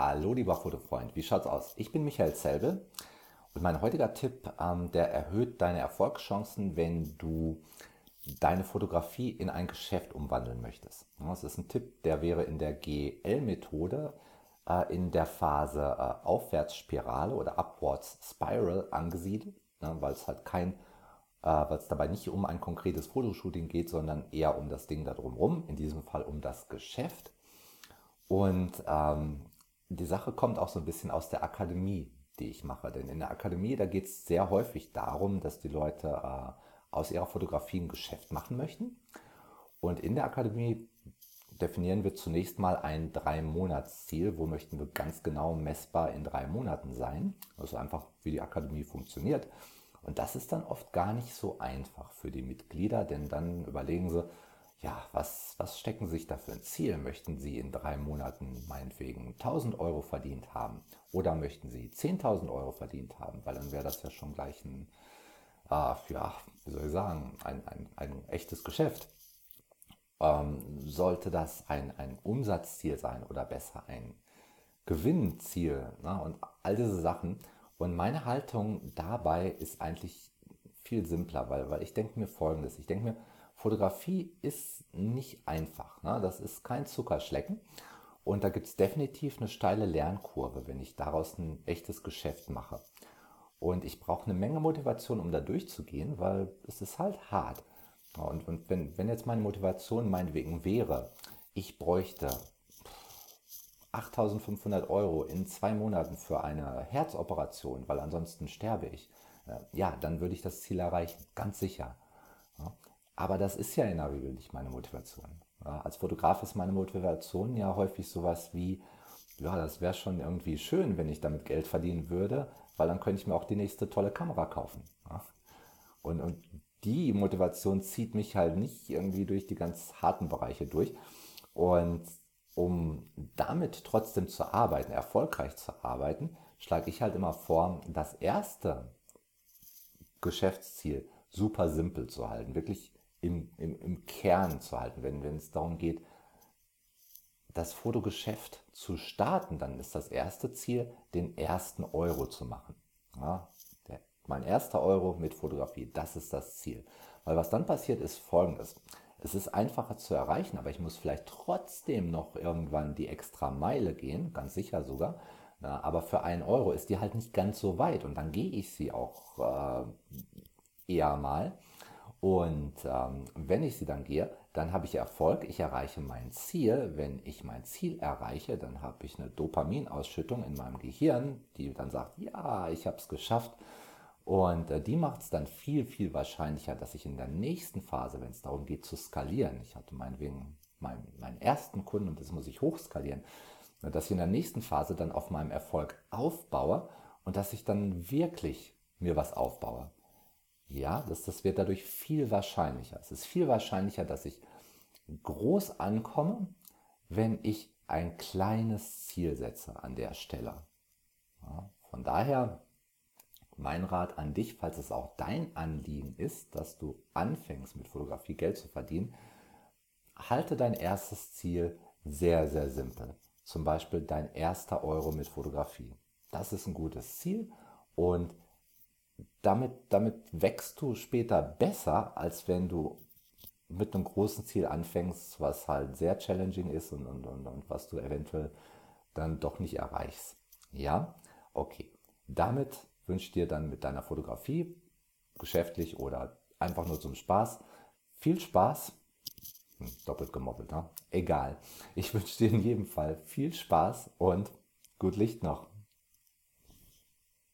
Hallo lieber Fotofreund, wie schaut's aus? Ich bin Michael Selbe und mein heutiger Tipp, ähm, der erhöht deine Erfolgschancen, wenn du deine Fotografie in ein Geschäft umwandeln möchtest. Das ist ein Tipp, der wäre in der GL-Methode äh, in der Phase äh, Aufwärtsspirale oder Upwards Spiral angesiedelt, ne, weil es halt kein äh, weil es dabei nicht um ein konkretes Fotoshooting geht, sondern eher um das Ding da drumherum, in diesem Fall um das Geschäft. Und ähm, die Sache kommt auch so ein bisschen aus der Akademie, die ich mache. Denn in der Akademie, da geht es sehr häufig darum, dass die Leute äh, aus ihrer Fotografie ein Geschäft machen möchten. Und in der Akademie definieren wir zunächst mal ein Drei-Monats-Ziel. Wo möchten wir ganz genau messbar in drei Monaten sein? Also einfach, wie die Akademie funktioniert. Und das ist dann oft gar nicht so einfach für die Mitglieder, denn dann überlegen sie, ja, was, was stecken Sie sich da für ein Ziel? Möchten Sie in drei Monaten meinetwegen 1000 Euro verdient haben? Oder möchten Sie 10.000 Euro verdient haben? Weil dann wäre das ja schon gleich ein, äh, ja, wie soll ich sagen, ein, ein, ein echtes Geschäft. Ähm, sollte das ein, ein Umsatzziel sein oder besser ein Gewinnziel ne? und all diese Sachen. Und meine Haltung dabei ist eigentlich viel simpler, weil, weil ich denke mir folgendes. Ich denke mir, Fotografie ist nicht einfach. Ne? Das ist kein Zuckerschlecken. Und da gibt es definitiv eine steile Lernkurve, wenn ich daraus ein echtes Geschäft mache. Und ich brauche eine Menge Motivation, um da durchzugehen, weil es ist halt hart. Und, und wenn, wenn jetzt meine Motivation meinetwegen wäre, ich bräuchte 8500 Euro in zwei Monaten für eine Herzoperation, weil ansonsten sterbe ich, äh, ja, dann würde ich das Ziel erreichen, ganz sicher. Aber das ist ja in der Regel nicht meine Motivation. Ja, als Fotograf ist meine Motivation ja häufig sowas wie, ja, das wäre schon irgendwie schön, wenn ich damit Geld verdienen würde, weil dann könnte ich mir auch die nächste tolle Kamera kaufen. Ja. Und, und die Motivation zieht mich halt nicht irgendwie durch die ganz harten Bereiche durch. Und um damit trotzdem zu arbeiten, erfolgreich zu arbeiten, schlage ich halt immer vor, das erste Geschäftsziel super simpel zu halten. Wirklich im, im, im Kern zu halten. Wenn, es darum geht, das Fotogeschäft zu starten, dann ist das erste Ziel, den ersten Euro zu machen. Ja, der, mein erster Euro mit Fotografie, das ist das Ziel. Weil was dann passiert, ist folgendes. Es ist einfacher zu erreichen, aber ich muss vielleicht trotzdem noch irgendwann die extra Meile gehen, ganz sicher sogar. Ja, aber für einen Euro ist die halt nicht ganz so weit und dann gehe ich sie auch äh, eher mal. Und ähm, wenn ich sie dann gehe, dann habe ich Erfolg, ich erreiche mein Ziel. Wenn ich mein Ziel erreiche, dann habe ich eine Dopaminausschüttung in meinem Gehirn, die dann sagt, ja, ich habe es geschafft. Und äh, die macht es dann viel, viel wahrscheinlicher, dass ich in der nächsten Phase, wenn es darum geht zu skalieren, ich hatte meinetwegen meinen, meinen ersten Kunden und das muss ich hochskalieren, dass ich in der nächsten Phase dann auf meinem Erfolg aufbaue und dass ich dann wirklich mir was aufbaue. Ja, das, das wird dadurch viel wahrscheinlicher. Es ist viel wahrscheinlicher, dass ich groß ankomme, wenn ich ein kleines Ziel setze an der Stelle. Ja, von daher mein Rat an dich, falls es auch dein Anliegen ist, dass du anfängst mit Fotografie Geld zu verdienen, halte dein erstes Ziel sehr, sehr simpel. Zum Beispiel dein erster Euro mit Fotografie. Das ist ein gutes Ziel und damit, damit wächst du später besser, als wenn du mit einem großen Ziel anfängst, was halt sehr challenging ist und, und, und, und was du eventuell dann doch nicht erreichst. Ja, okay. Damit wünsche ich dir dann mit deiner Fotografie, geschäftlich oder einfach nur zum Spaß, viel Spaß. Hm, doppelt gemoppelt, ne? Egal. Ich wünsche dir in jedem Fall viel Spaß und gut Licht noch.